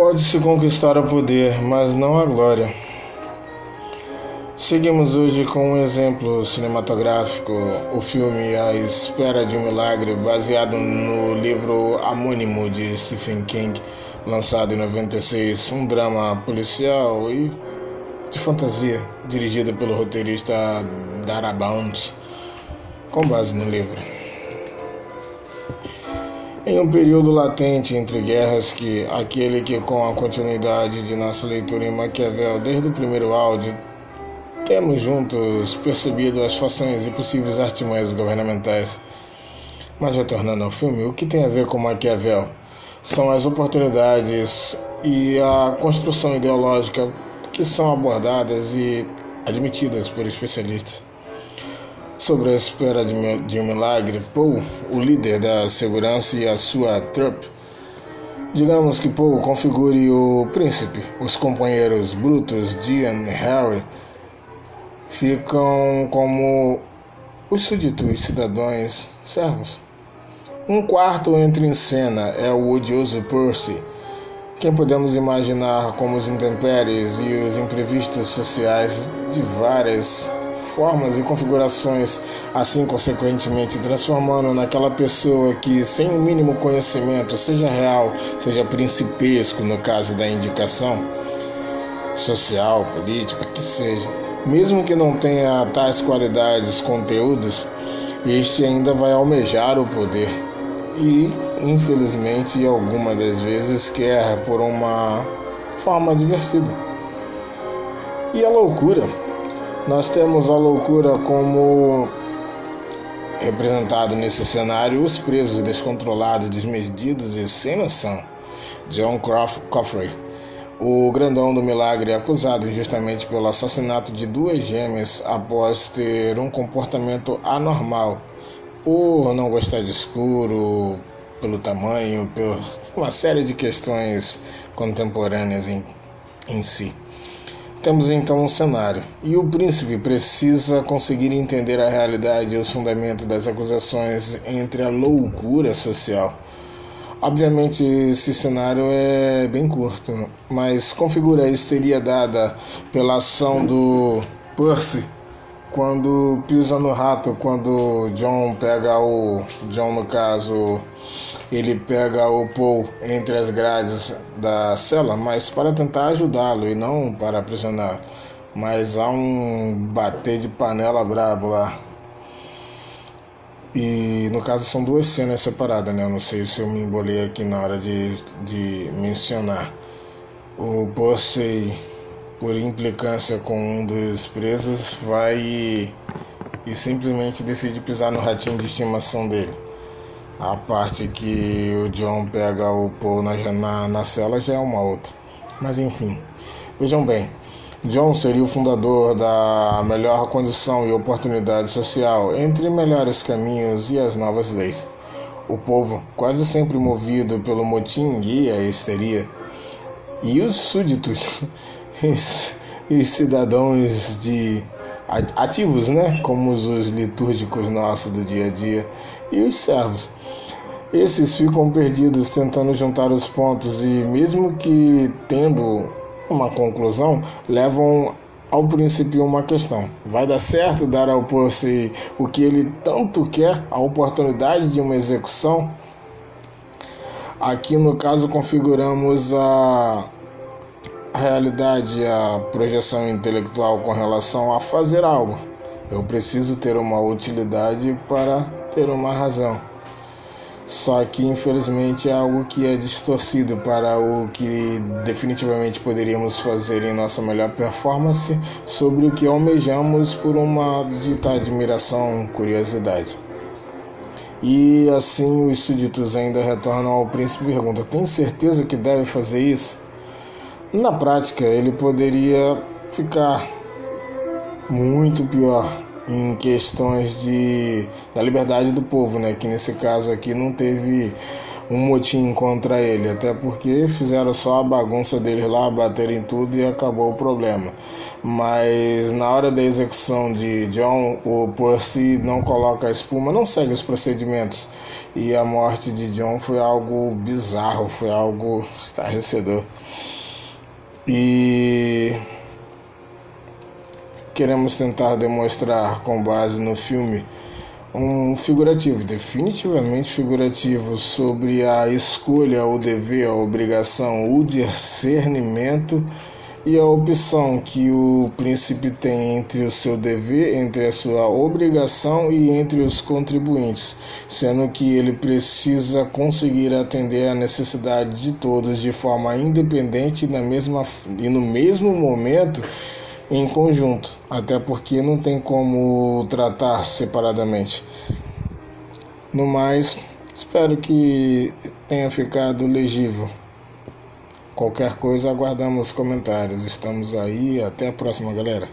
Pode-se conquistar o poder, mas não a glória. Seguimos hoje com um exemplo cinematográfico, o filme A Espera de um Milagre, baseado no livro homônimo de Stephen King, lançado em 96, um drama policial e de fantasia, dirigido pelo roteirista Dara Bounds, com base no livro. Em um período latente entre guerras que aquele que com a continuidade de nossa leitura em Maquiavel desde o primeiro áudio temos juntos percebido as façanhas e possíveis artimanhas governamentais. Mas retornando ao filme, o que tem a ver com Maquiavel? São as oportunidades e a construção ideológica que são abordadas e admitidas por especialistas. Sobre a espera de um milagre, Paul, o líder da segurança e a sua trupe, digamos que Paul configure o príncipe, os companheiros Brutus, Dian e Harry ficam como os súditos cidadãos servos. Um quarto entra em cena é o odioso Percy, quem podemos imaginar como os intempéries e os imprevistos sociais de várias formas e configurações, assim consequentemente transformando naquela pessoa que, sem o mínimo conhecimento, seja real, seja principesco no caso da indicação social, político, que seja, mesmo que não tenha tais qualidades, conteúdos, este ainda vai almejar o poder e, infelizmente, algumas das vezes quer por uma forma divertida. E a loucura nós temos a loucura como representado nesse cenário os presos descontrolados, desmedidos e sem noção. John Coffrey, o grandão do milagre, acusado injustamente pelo assassinato de duas gêmeas após ter um comportamento anormal, por não gostar de escuro, pelo tamanho, por uma série de questões contemporâneas em, em si. Temos então um cenário, e o príncipe precisa conseguir entender a realidade e os fundamentos das acusações entre a loucura social. Obviamente, esse cenário é bem curto, mas configura a histeria dada pela ação do Percy quando pisa no rato, quando John pega o. John, no caso, ele pega o Paul entre as grades da cela, mas para tentar ajudá-lo e não para aprisionar. Mas há um bater de panela brabo lá. E no caso são duas cenas separadas, né? Eu não sei se eu me embolei aqui na hora de, de mencionar. O Percy por implicância com um dos presos, vai e, e simplesmente decide pisar no ratinho de estimação dele. A parte que o John pega o Paul na, na, na cela já é uma outra. Mas enfim, vejam bem. John seria o fundador da melhor condição e oportunidade social entre melhores caminhos e as novas leis. O povo, quase sempre movido pelo motim e a histeria, e os súditos e cidadãos de ativos, né, como os litúrgicos nossos do dia a dia e os servos. Esses ficam perdidos tentando juntar os pontos e mesmo que tendo uma conclusão, levam ao princípio uma questão. Vai dar certo dar ao Percy o que ele tanto quer, a oportunidade de uma execução? Aqui no caso configuramos a realidade, a projeção intelectual com relação a fazer algo. Eu preciso ter uma utilidade para ter uma razão. Só que infelizmente é algo que é distorcido para o que definitivamente poderíamos fazer em nossa melhor performance sobre o que almejamos por uma dita admiração, curiosidade. E assim os súditos ainda retornam ao príncipe e perguntam: Tem certeza que deve fazer isso? Na prática, ele poderia ficar muito pior em questões de da liberdade do povo, né? Que nesse caso aqui não teve um motim contra ele, até porque fizeram só a bagunça deles lá, baterem tudo e acabou o problema. Mas na hora da execução de John, o Percy não coloca a espuma, não segue os procedimentos. E a morte de John foi algo bizarro, foi algo estarrecedor. E queremos tentar demonstrar com base no filme um figurativo, definitivamente figurativo, sobre a escolha, o dever, a obrigação, o discernimento e a opção que o príncipe tem entre o seu dever, entre a sua obrigação e entre os contribuintes, sendo que ele precisa conseguir atender a necessidade de todos de forma independente na mesma, e no mesmo momento em conjunto, até porque não tem como tratar separadamente. No mais, espero que tenha ficado legível. Qualquer coisa, aguardamos comentários. Estamos aí. Até a próxima, galera.